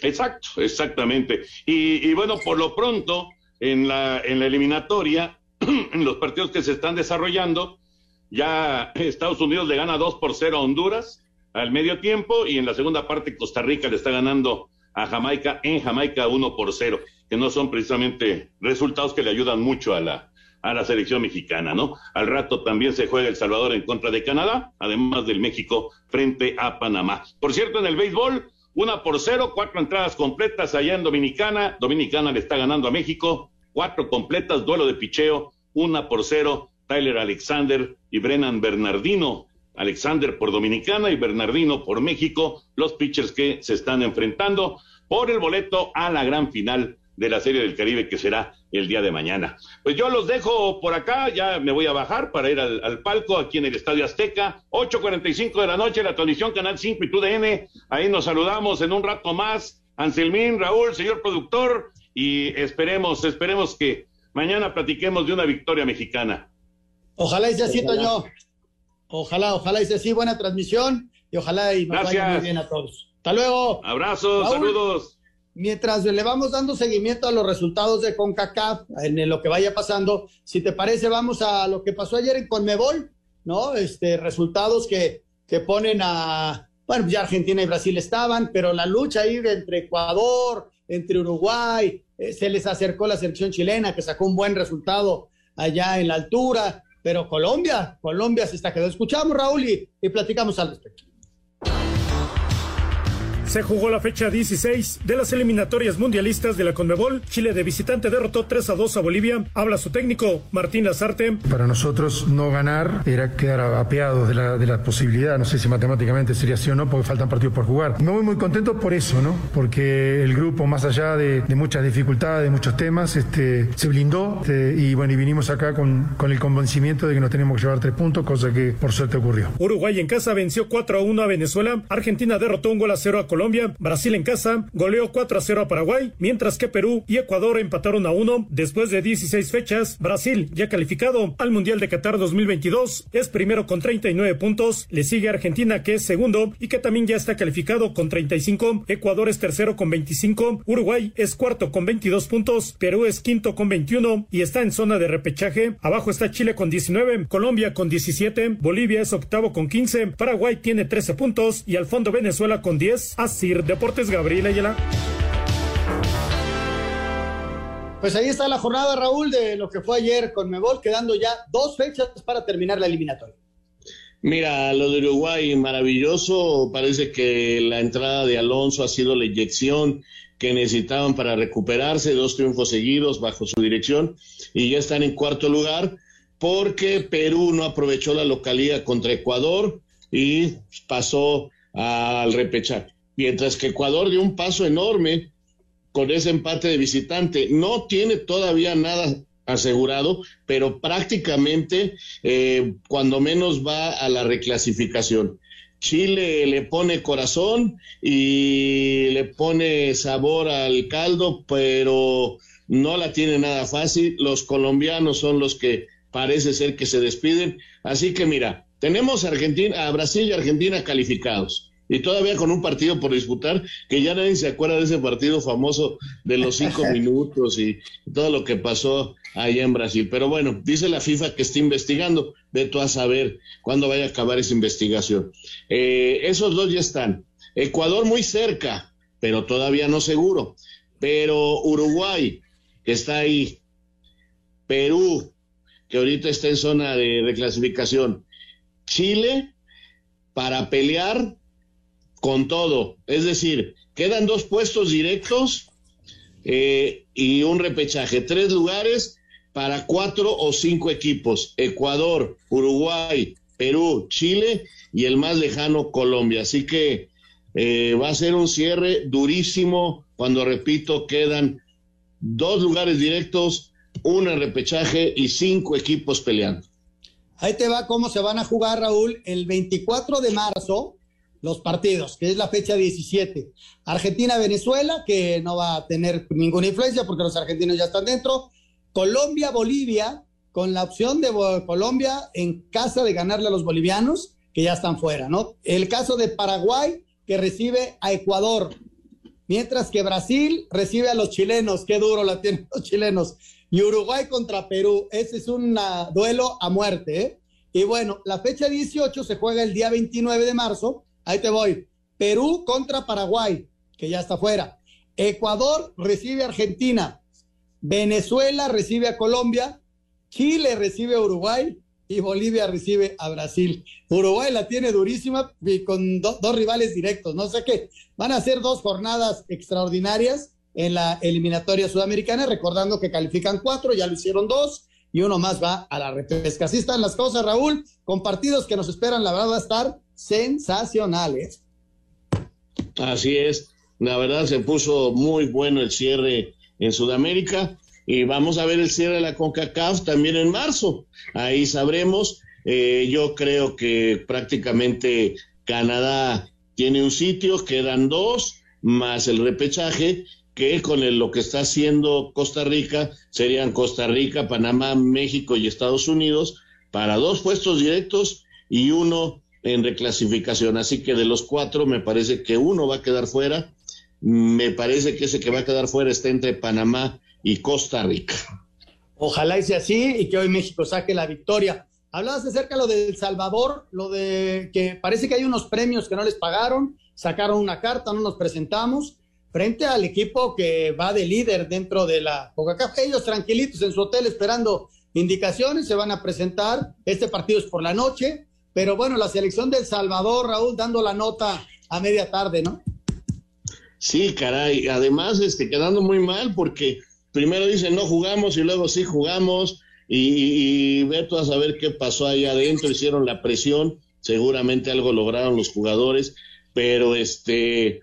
Exacto, exactamente. Y, bueno, por lo pronto, en la, en la eliminatoria, [CLEARS THROAT] en los partidos que se están desarrollando, ya Estados Unidos le gana 2 por 0 a Honduras al medio tiempo y en la segunda parte Costa Rica le está ganando a Jamaica en Jamaica 1 por 0, que no son precisamente resultados que le ayudan mucho a la, a la selección mexicana, ¿no? Al rato también se juega El Salvador en contra de Canadá, además del México frente a Panamá. Por cierto, en el béisbol, una por cero, cuatro entradas completas allá en Dominicana. Dominicana le está ganando a México, cuatro completas, duelo de picheo, una por cero. Tyler Alexander y Brennan Bernardino. Alexander por Dominicana y Bernardino por México, los pitchers que se están enfrentando por el boleto a la gran final de la Serie del Caribe que será el día de mañana. Pues yo los dejo por acá, ya me voy a bajar para ir al, palco aquí en el Estadio Azteca, 8.45 de la noche, la transmisión Canal 5 y TUDN, ahí nos saludamos en un rato más, Anselmín, Raúl, señor productor, y esperemos, esperemos que mañana platiquemos de una victoria mexicana. Ojalá y sea así, Toño. Ojalá, ojalá y sea así, buena transmisión, y ojalá y nos vaya muy bien a todos. Hasta luego. Abrazos, saludos mientras le vamos dando seguimiento a los resultados de CONCACAF, en lo que vaya pasando, si te parece, vamos a lo que pasó ayer en Conmebol, ¿no? Este, resultados que, que ponen a, bueno, ya Argentina y Brasil estaban, pero la lucha ahí entre Ecuador, entre Uruguay, eh, se les acercó la selección chilena que sacó un buen resultado allá en la altura, pero Colombia, Colombia se está quedando. Escuchamos, Raúl, y, y platicamos al respecto. Se jugó la fecha 16 de las eliminatorias mundialistas de la Conmebol. Chile de visitante derrotó 3 a 2 a Bolivia. Habla su técnico, Martín Lazarte. Para nosotros no ganar era quedar apeados de la, de la posibilidad. No sé si matemáticamente sería así o no, porque faltan partidos por jugar. Me voy muy contento por eso, ¿no? Porque el grupo, más allá de, muchas dificultades, de muchos temas, este, se blindó este, y bueno, y vinimos acá con, con el convencimiento de que nos tenemos que llevar tres puntos, cosa que por suerte ocurrió. Uruguay en casa venció 4 a 1 a Venezuela. Argentina derrotó un gol a 0 a Colombia. Colombia, Brasil en casa goleó 4 a 0 a Paraguay, mientras que Perú y Ecuador empataron a 1 después de 16 fechas. Brasil, ya calificado al Mundial de Qatar 2022, es primero con 39 puntos, le sigue Argentina que es segundo y que también ya está calificado con 35, Ecuador es tercero con 25, Uruguay es cuarto con 22 puntos, Perú es quinto con 21 y está en zona de repechaje. Abajo está Chile con 19, Colombia con 17, Bolivia es octavo con 15, Paraguay tiene 13 puntos y al fondo Venezuela con 10. Sir Deportes Gabriel Ayala. Pues ahí está la jornada, Raúl, de lo que fue ayer con Mebol, quedando ya dos fechas para terminar la eliminatoria. Mira, lo de Uruguay, maravilloso. Parece que la entrada de Alonso ha sido la inyección que necesitaban para recuperarse, dos triunfos seguidos bajo su dirección y ya están en cuarto lugar porque Perú no aprovechó la localidad contra Ecuador y pasó al repechaje mientras que Ecuador dio un paso enorme con ese empate de visitante. No tiene todavía nada asegurado, pero prácticamente eh, cuando menos va a la reclasificación. Chile le pone corazón y le pone sabor al caldo, pero no la tiene nada fácil. Los colombianos son los que parece ser que se despiden. Así que mira, tenemos Argentina, a Brasil y Argentina calificados y todavía con un partido por disputar, que ya nadie se acuerda de ese partido famoso de los cinco [LAUGHS] minutos y todo lo que pasó allá en Brasil. Pero bueno, dice la FIFA que está investigando, de tú a saber cuándo vaya a acabar esa investigación. Eh, esos dos ya están. Ecuador muy cerca, pero todavía no seguro. Pero Uruguay, que está ahí. Perú, que ahorita está en zona de reclasificación. Chile, para pelear con todo. Es decir, quedan dos puestos directos eh, y un repechaje. Tres lugares para cuatro o cinco equipos. Ecuador, Uruguay, Perú, Chile y el más lejano Colombia. Así que eh, va a ser un cierre durísimo cuando, repito, quedan dos lugares directos, un repechaje y cinco equipos peleando. Ahí te va cómo se van a jugar, Raúl. El 24 de marzo, los partidos, que es la fecha 17. Argentina-Venezuela, que no va a tener ninguna influencia porque los argentinos ya están dentro. Colombia-Bolivia, con la opción de Colombia en casa de ganarle a los bolivianos. que ya están fuera, ¿no? El caso de Paraguay, que recibe a Ecuador, mientras que Brasil recibe a los chilenos, qué duro la tienen los chilenos, y Uruguay contra Perú, ese es un duelo a muerte, ¿eh? Y bueno, la fecha 18 se juega el día 29 de marzo, ahí te voy, Perú contra Paraguay, que ya está fuera, Ecuador recibe a Argentina, Venezuela recibe a Colombia, Chile recibe a Uruguay, y Bolivia recibe a Brasil. Uruguay la tiene durísima y con dos rivales directos. No sé qué. Van a ser dos jornadas extraordinarias en la eliminatoria sudamericana, recordando que califican cuatro, ya lo hicieron dos y uno más va a la repesca. Así están las cosas, Raúl, con partidos que nos esperan, la verdad va a estar sensacionales. Así es, la verdad se puso muy bueno el cierre en Sudamérica y vamos a ver el cierre de la CONCACAF también en marzo. Ahí sabremos. Eh, yo creo que prácticamente Canadá tiene un sitio, quedan dos, más el repechaje, que con lo que está haciendo Costa Rica serían Costa Rica, Panamá, México y Estados Unidos para dos puestos directos y uno en reclasificación. Así que de los cuatro me parece que uno va a quedar fuera. Me parece que ese que va a quedar fuera está entre Panamá y Costa Rica. Ojalá y sea así y que hoy México saque la victoria. Hablabas acerca de lo de El Salvador, lo de que parece que hay unos premios que no les pagaron, sacaron una carta, no nos presentamos, frente al equipo que va de líder dentro de la Coca-Cola. Ellos tranquilitos en su hotel esperando indicaciones, se van a presentar. Este partido es por la noche, pero bueno, la selección de El Salvador, Raúl, dando la nota a media tarde, ¿no? Sí, caray. Además, este, quedando muy mal porque primero dicen no jugamos y luego sí jugamos y, y, Beto a saber qué pasó ahí adentro, hicieron la presión, seguramente algo lograron los jugadores, pero este,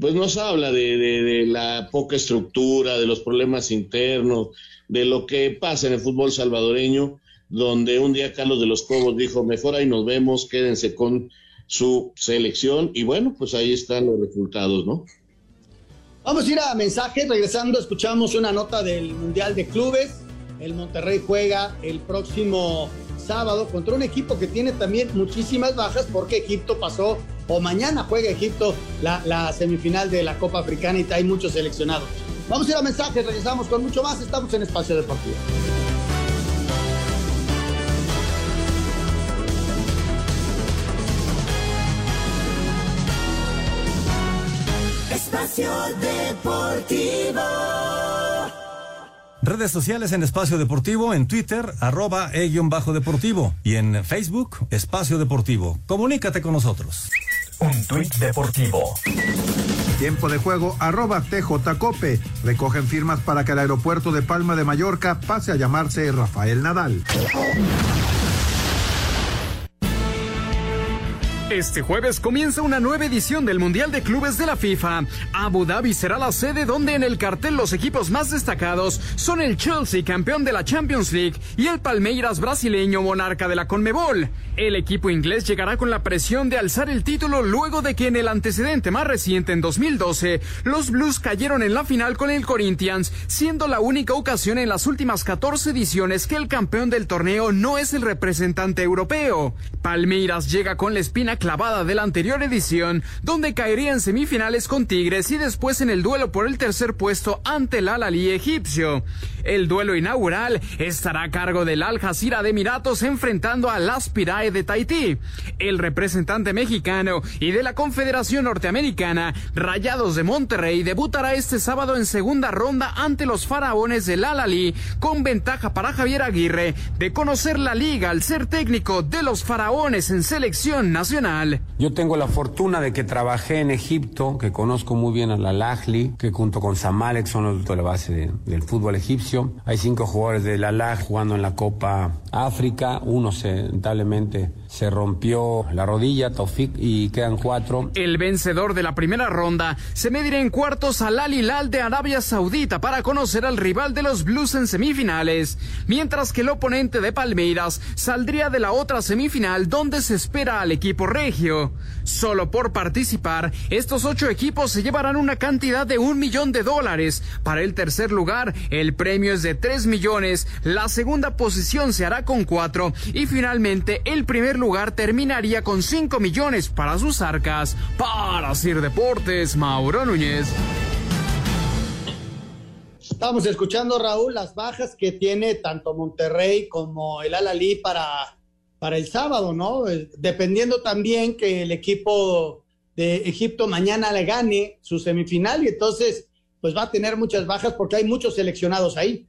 pues nos habla de, de, la poca estructura, de los problemas internos, de lo que pasa en el fútbol salvadoreño, donde un día Carlos de los Cobos dijo, mejor ahí nos vemos, quédense con su selección, y bueno, pues ahí están los resultados, ¿no? Vamos a ir a mensajes. Regresando, escuchamos una nota del Mundial de Clubes. El Monterrey juega el próximo sábado contra un equipo que tiene también muchísimas bajas porque Egipto pasó, o mañana juega Egipto la, semifinal de la Copa Africana y hay muchos seleccionados. Vamos a ir a mensajes, regresamos con mucho más. Estamos en Espacio Deportivo. Deportivo. Redes sociales en Espacio Deportivo, en Twitter, arroba e-bajo deportivo y en Facebook, Espacio Deportivo. Comunícate con nosotros. Un tuit deportivo. Tiempo de juego, arroba TJCope. Recogen firmas para que el aeropuerto de Palma de Mallorca pase a llamarse Rafael Nadal. Este jueves comienza una nueva edición del Mundial de Clubes de la FIFA. Abu Dhabi será la sede donde en el cartel los equipos más destacados son el Chelsea, campeón de la Champions League, y el Palmeiras brasileño, monarca de la Conmebol. El equipo inglés llegará con la presión de alzar el título luego de que en el antecedente más reciente, en 2012, los Blues cayeron en la final con el Corinthians, siendo la única ocasión en las últimas 14 ediciones que el campeón del torneo no es el representante europeo. Palmeiras llega con la espina clavada de la anterior edición, donde caería en semifinales con Tigres y después en el duelo por el tercer puesto ante el Al-Ali egipcio. El duelo inaugural estará a cargo del Al Jazeera de Emiratos enfrentando al Aspirae de Tahití. El representante mexicano y de la Confederación Norteamericana, Rayados de Monterrey, debutará este sábado en segunda ronda ante los faraones del Al-Ali, con ventaja para Javier Aguirre de conocer la liga al ser técnico de los faraones en selección nacional. Yo tengo la fortuna de que trabajé en Egipto, que conozco muy bien a la que junto con Samalek son los de la base del fútbol egipcio hay cinco jugadores de la jugando en la Copa África. Uno se, se rompió la rodilla, Tofik, y quedan cuatro. El vencedor de la primera ronda se medirá en cuartos al Al Hilal de Arabia Saudita para conocer al rival de los Blues en semifinales, mientras que el oponente de Palmeiras saldría de la otra semifinal donde se espera al equipo regio. Solo por participar, estos ocho equipos se llevarán una cantidad de un millón de dólares. Para el tercer lugar, el premio es de tres millones, la segunda posición se hará con cuatro y finalmente el primer tercer lugar terminaría con 5 millones para sus arcas. Para Sir Deportes, Mauro Núñez. Estamos escuchando, Raúl, las bajas que tiene tanto Monterrey como el Alalí para, para el sábado, ¿no? Eh, dependiendo también que el equipo de Egipto mañana le gane su semifinal y entonces pues va a tener muchas bajas porque hay muchos seleccionados ahí.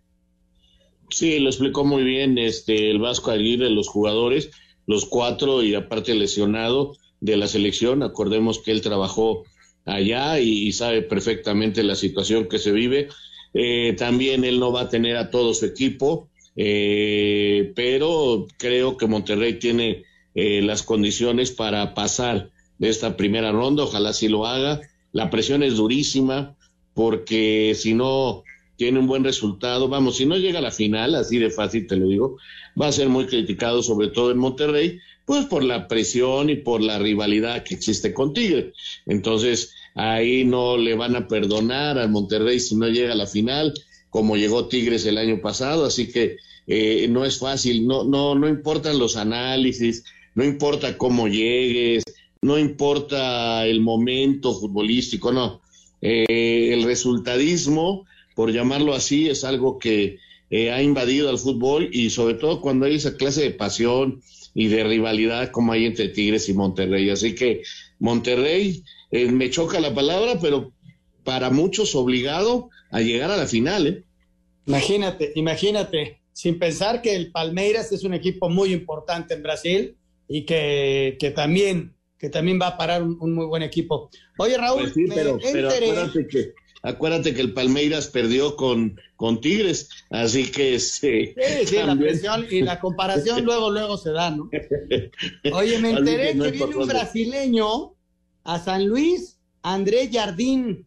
Sí, lo explicó muy bien este el Vasco Aguirre, los jugadores, los cuatro y aparte lesionado de la selección. Acordemos que él trabajó allá y, sabe perfectamente la situación que se vive. Eh, también él no va a tener a todo su equipo, eh, pero creo que Monterrey tiene eh, las condiciones para pasar de esta primera ronda. Ojalá sí lo haga. La presión es durísima porque si no tiene un buen resultado. Vamos, si no llega a la final, así de fácil te lo digo, va a ser muy criticado, sobre todo en Monterrey, pues por la presión y por la rivalidad que existe con Tigre. Entonces, ahí no le van a perdonar al Monterrey si no llega a la final, como llegó Tigres el año pasado, así que eh, no es fácil, no, no, no importan los análisis, no importa cómo llegues, no importa el momento futbolístico, no. Eh, el resultadismo por llamarlo así, es algo que eh, ha invadido al fútbol y sobre todo cuando hay esa clase de pasión y de rivalidad como hay entre Tigres y Monterrey. Así que Monterrey, eh, me choca la palabra, pero para muchos obligado a llegar a la final. ¿eh? Imagínate, imagínate, sin pensar que el Palmeiras es un equipo muy importante en Brasil y que, que también que también va a parar un, muy buen equipo. Oye, Raúl, pues pero, pero acuérdate que Acuérdate que el Palmeiras perdió con, con Tigres, así que sí. Sí, la presión y la comparación [LAUGHS] luego, luego se da, ¿no? Oye, me [LAUGHS] enteré que, viene un brasileño a San Luis, André Jardín,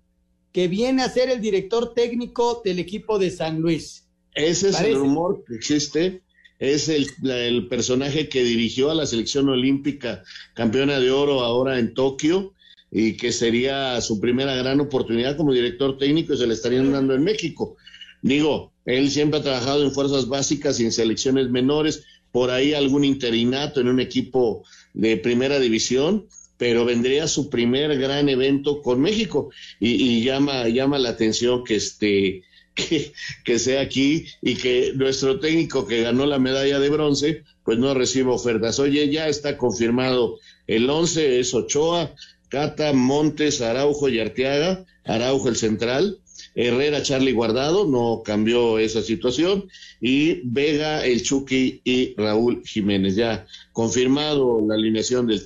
que viene a ser el director técnico del equipo de San Luis. Ese es el rumor que existe. Es el, el personaje que dirigió a la selección olímpica campeona de oro ahora en Tokio y que sería su primera gran oportunidad como director técnico y se le estarían dando en México. Digo, él siempre ha trabajado en fuerzas básicas y en selecciones menores, por ahí algún interinato en un equipo de primera división, pero vendría su primer gran evento con México y, llama, llama la atención que este [LAUGHS] que, que, sea aquí y que nuestro técnico que ganó la medalla de bronce, pues no reciba ofertas. Oye, ya está confirmado el 11, es Ochoa, Cata, Montes, Araujo y Arteaga, Araujo el central, Herrera, Charlie Guardado, no cambió esa situación, y Vega, el Chucky y Raúl Jiménez. Ya confirmado la alineación del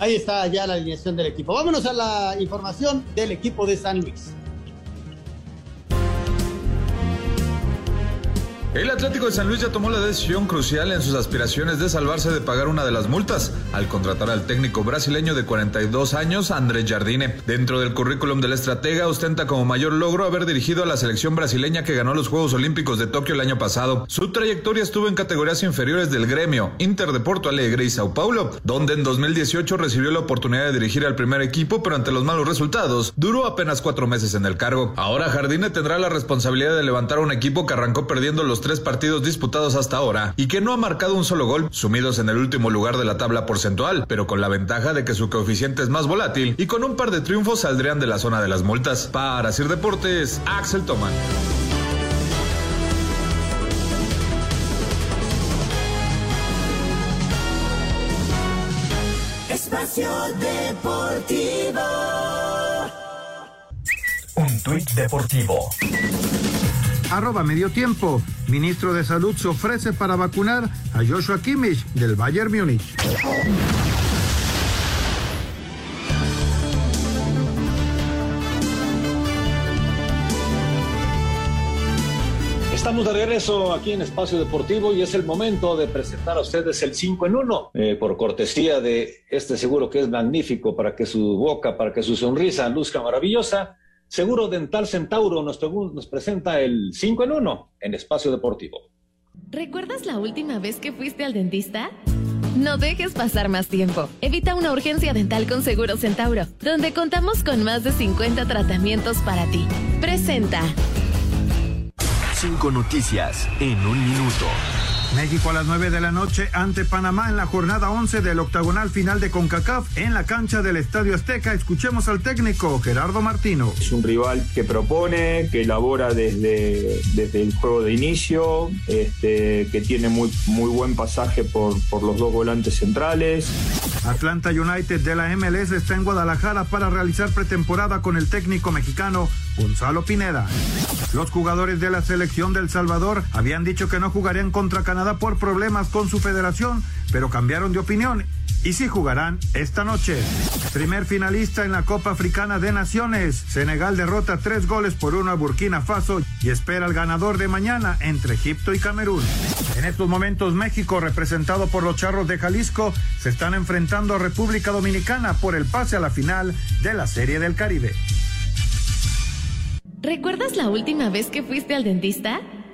Ahí está ya la alineación del equipo. Vámonos a la información del equipo de San Luis. El Atlético de San Luis ya tomó la decisión crucial en sus aspiraciones de salvarse de pagar una de las multas al contratar al técnico brasileño de 42 años, Andrés Jardine. Dentro del currículum del estratega ostenta como mayor logro haber dirigido a la selección brasileña que ganó los Juegos Olímpicos de Tokio el año pasado. Su trayectoria estuvo en categorías inferiores del gremio, Inter de Porto Alegre y Sao Paulo, donde en 2018 recibió la oportunidad de dirigir al primer equipo, pero ante los malos resultados, duró apenas cuatro meses en el cargo. Ahora Jardine tendrá la responsabilidad de levantar un equipo que arrancó perdiendo los tres partidos disputados hasta ahora y que no ha marcado un solo gol, sumidos en el último lugar de la tabla porcentual, pero con la ventaja de que su coeficiente es más volátil y con un par de triunfos saldrían de la zona de las multas. Para Sir Deportes, Axel Toman. Espacio Deportivo. Un tuit deportivo arroba medio tiempo. Ministro de Salud se ofrece para vacunar a Joshua Kimmich del Bayern Múnich. Estamos de regreso aquí en Espacio Deportivo y es el momento de presentar a ustedes el 5 en 1, eh, por cortesía de este seguro que es magnífico para que su boca, para que su sonrisa luzca maravillosa. Seguro Dental Centauro nos, nos presenta el 5 en 1 en Espacio Deportivo. ¿Recuerdas la última vez que fuiste al dentista? No dejes pasar más tiempo. Evita una urgencia dental con Seguro Centauro, donde contamos con más de 50 tratamientos para ti. Presenta. Cinco noticias en un minuto. México a las 9 de la noche ante Panamá en la jornada 11 del octagonal final de CONCACAF en la cancha del Estadio Azteca. Escuchemos al técnico Gerardo Martino. Es un rival que propone, que elabora desde, desde el juego de inicio, este, que tiene muy, muy buen pasaje por, por los dos volantes centrales. Atlanta United de la MLS está en Guadalajara para realizar pretemporada con el técnico mexicano Gonzalo Pineda. Los jugadores de la selección del Salvador habían dicho que no jugarían contra Canadá por problemas con su federación, pero cambiaron de opinión y sí jugarán esta noche. Primer finalista en la Copa Africana de Naciones. Senegal derrota tres goles por uno a Burkina Faso y espera al ganador de mañana entre Egipto y Camerún. En estos momentos México, representado por los Charros de Jalisco, se están enfrentando a República Dominicana por el pase a la final de la Serie del Caribe. ¿Recuerdas la última vez que fuiste al dentista?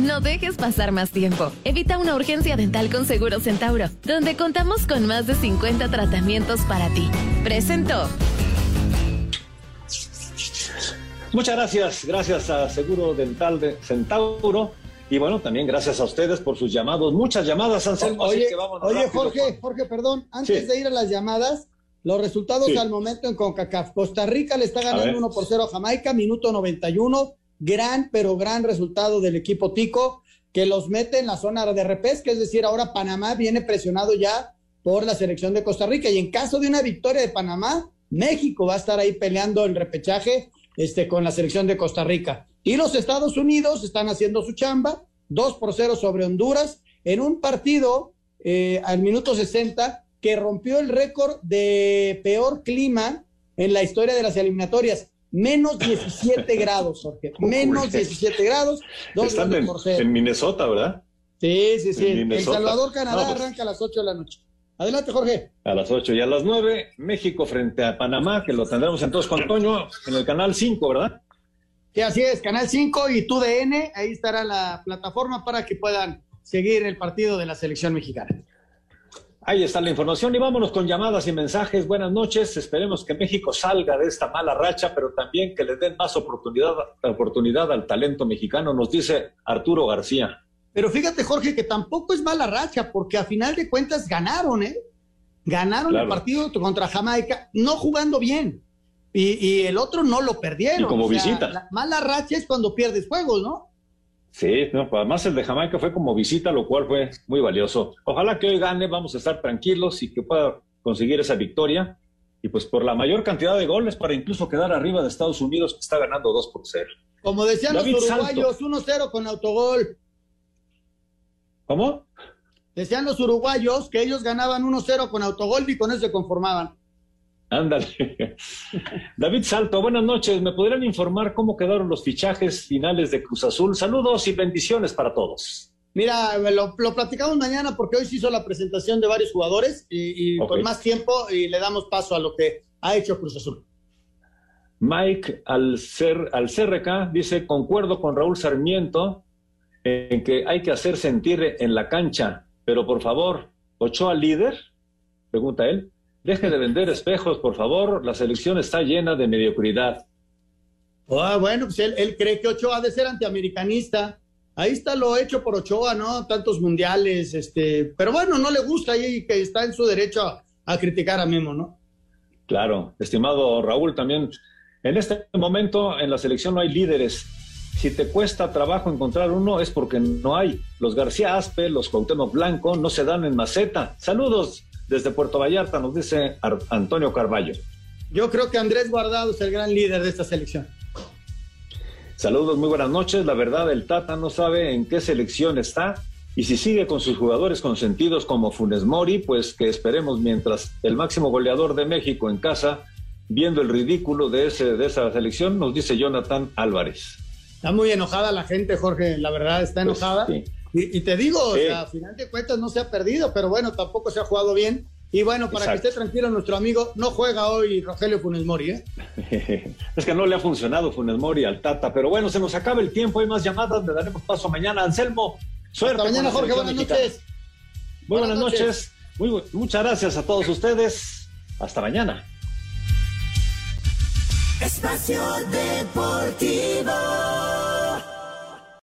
No dejes pasar más tiempo. Evita una urgencia dental con Seguro Centauro, donde contamos con más de 50 tratamientos para ti. Presento. Muchas gracias, gracias a Seguro Dental de Centauro. Y bueno, también gracias a ustedes por sus llamados. Muchas llamadas, Anselmo. así Oye, que vámonos oye rápido Jorge, con- Jorge, perdón, antes Sí. de ir a las llamadas, los resultados Sí. al momento en CONCACAF. Costa Rica le está ganando ver. 1 por 0 a Jamaica, minuto 91. Gran, pero gran resultado del equipo Tico, que los mete en la zona de repesca, es decir, ahora Panamá viene presionado ya por la selección de Costa Rica. Y en caso de una victoria de Panamá, México va a estar ahí peleando el repechaje este, con la selección de Costa Rica. Y los Estados Unidos están haciendo su chamba, 2 por 0 sobre Honduras, en un partido eh, al minuto 60 que rompió el récord de peor clima en la historia de las eliminatorias. Menos 17 [LAUGHS] grados, Jorge. Menos 17 grados, dos Están en, en Minnesota, ¿verdad? Sí, sí, sí. en El. Salvador, Canadá, No, pues- arranca a las 8 de la noche. Adelante, Jorge. A las 8 y a las 9, México frente a Panamá, que lo tendremos entonces con Toño en el canal 5, ¿verdad? Sí, así es, Canal 5 y TUDN, ahí estará la plataforma para que puedan seguir el partido de la selección mexicana. Ahí está la información y vámonos con llamadas y mensajes. Buenas noches. Esperemos que México salga de esta mala racha, pero también que le den más oportunidad, oportunidad al talento mexicano, nos dice Arturo García. Pero fíjate, Jorge, que tampoco es mala racha, porque a final de cuentas ganaron, ¿eh? Ganaron Claro. el partido contra Jamaica, no jugando bien. Y, y el otro no lo perdieron. Y como O sea, visita. La mala racha es cuando pierdes juegos, ¿no? Sí, no, pues además el de Jamaica fue como visita, lo cual fue muy valioso. Ojalá que hoy gane, vamos a estar tranquilos y que pueda conseguir esa victoria. Y pues por la mayor cantidad de goles para incluso quedar arriba de Estados Unidos, que está ganando 2 por 0. Como decían David los uruguayos, 1-0 con autogol. ¿Cómo? Decían los uruguayos que ellos ganaban 1-0 con autogol y con eso se conformaban. Ándale. [LAUGHS] David Salto, buenas noches. ¿Me podrían informar cómo quedaron los fichajes finales de Cruz Azul? Saludos y bendiciones para todos. Mira, lo, lo platicamos mañana porque hoy se hizo la presentación de varios jugadores y, con más tiempo y le damos paso a lo que ha hecho Cruz Azul. Mike al, ser, al CRK dice, concuerdo con Raúl Sarmiento en que hay que hacer sentir en la cancha, pero por favor, Ochoa líder, pregunta él, deje de vender espejos, por favor, la selección está llena de mediocridad. Ah, bueno, pues él, él cree que Ochoa ha de ser antiamericanista. Ahí está lo hecho por Ochoa, ¿no? Tantos mundiales, este, pero bueno, no le gusta y que está en su derecho a, a criticar a Memo, ¿no? Claro, estimado Raúl, también en este momento en la selección no hay líderes. Si te cuesta trabajo encontrar uno es porque no hay. Los García Aspe, los Cuauhtémoc Blanco no se dan en maceta. Saludos desde Puerto Vallarta, nos dice Ar- Antonio Carballo. Yo creo que Andrés Guardado es el gran líder de esta selección. Saludos, muy buenas noches. La verdad, el Tata no sabe en qué selección está y si sigue con sus jugadores consentidos como Funes Mori, pues que esperemos mientras el máximo goleador de México en casa, viendo el ridículo de, ese, de esa selección, nos dice Jonathan Álvarez. Está muy enojada la gente, Jorge, la verdad, está enojada. sí. Y, y te digo, Sí. o sea, a final de cuentas no se ha perdido, pero bueno, tampoco se ha jugado bien. Y bueno, para que esté tranquilo, nuestro amigo no juega hoy Rogelio Funes Mori, ¿eh? [LAUGHS] es que no le ha funcionado Funes Mori al Tata, pero bueno, se nos acaba el tiempo, hay más llamadas, le daremos paso mañana. Anselmo, suerte. Hasta mañana, Jorge, buenas noches. Muy buenas, noches. Muy, muchas gracias a todos ustedes. Hasta mañana. Espacio Deportivo.